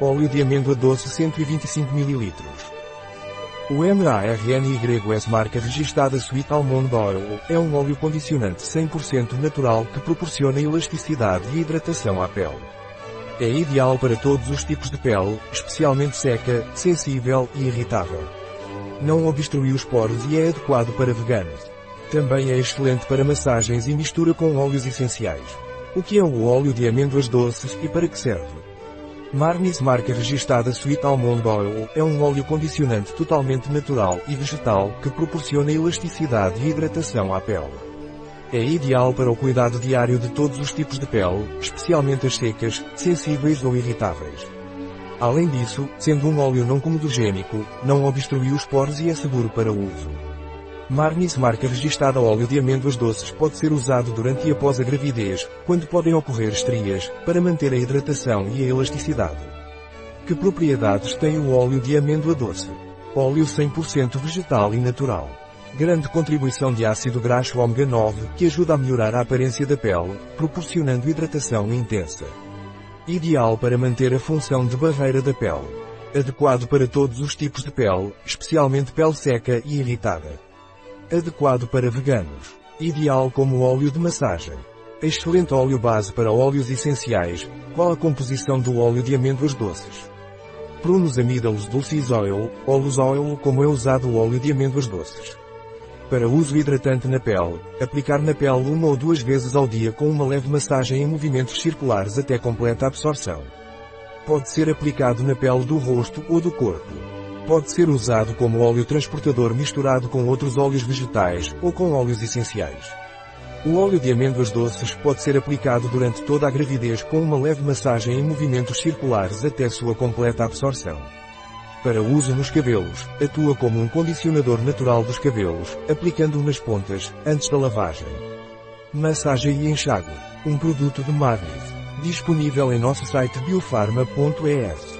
Óleo de amêndoa doce 125 ml. O MARNYS marca registrada Sweet Almond Oil é um óleo condicionante 100% natural que proporciona elasticidade e hidratação à pele. É ideal para todos os tipos de pele, especialmente seca, sensível e irritável. Não obstrui os poros e é adequado para veganos. Também é excelente para massagens e mistura com óleos essenciais. O que é o óleo de amêndoas doces e para que serve? Marnis marca registada Sweet Almond Oil é um óleo condicionante totalmente natural e vegetal que proporciona elasticidade e hidratação à pele. É ideal para o cuidado diário de todos os tipos de pele, especialmente as secas, sensíveis ou irritáveis. Além disso, sendo um óleo não comedogênico, não obstrui os poros e é seguro para o uso. Marnis marca registada óleo de amêndoas doces pode ser usado durante e após a gravidez, quando podem ocorrer estrias, para manter a hidratação e a elasticidade. Que propriedades tem o óleo de amêndoa doce? Óleo 100% vegetal e natural. Grande contribuição de ácido graxo ômega 9 que ajuda a melhorar a aparência da pele, proporcionando hidratação intensa. Ideal para manter a função de barreira da pele. Adequado para todos os tipos de pele, especialmente pele seca e irritada. Adequado para veganos. Ideal como óleo de massagem. Excelente óleo base para óleos essenciais. Qual a composição do óleo de amêndoas doces? Prunus amídalos dulcis oil, olus oil como é usado o óleo de amêndoas doces. Para uso hidratante na pele, aplicar na pele uma ou duas vezes ao dia com uma leve massagem em movimentos circulares até completa absorção. Pode ser aplicado na pele do rosto ou do corpo. Pode ser usado como óleo transportador misturado com outros óleos vegetais ou com óleos essenciais. O óleo de amêndoas doces pode ser aplicado durante toda a gravidez com uma leve massagem em movimentos circulares até sua completa absorção. Para uso nos cabelos, atua como um condicionador natural dos cabelos, aplicando-o nas pontas, antes da lavagem. Massagem e enxágue. Um produto de Magnis. Disponível em nosso site biofarma.es.